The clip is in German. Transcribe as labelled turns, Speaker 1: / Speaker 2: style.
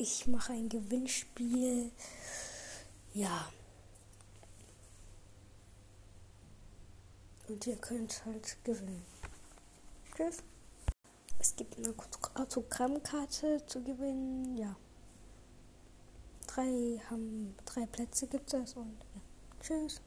Speaker 1: Ich mache ein Gewinnspiel. Ja. Und ihr könnt halt gewinnen. Tschüss. Es gibt eine Autogrammkarte zu gewinnen. Ja. Drei haben drei Plätze gibt es und ja. Tschüss.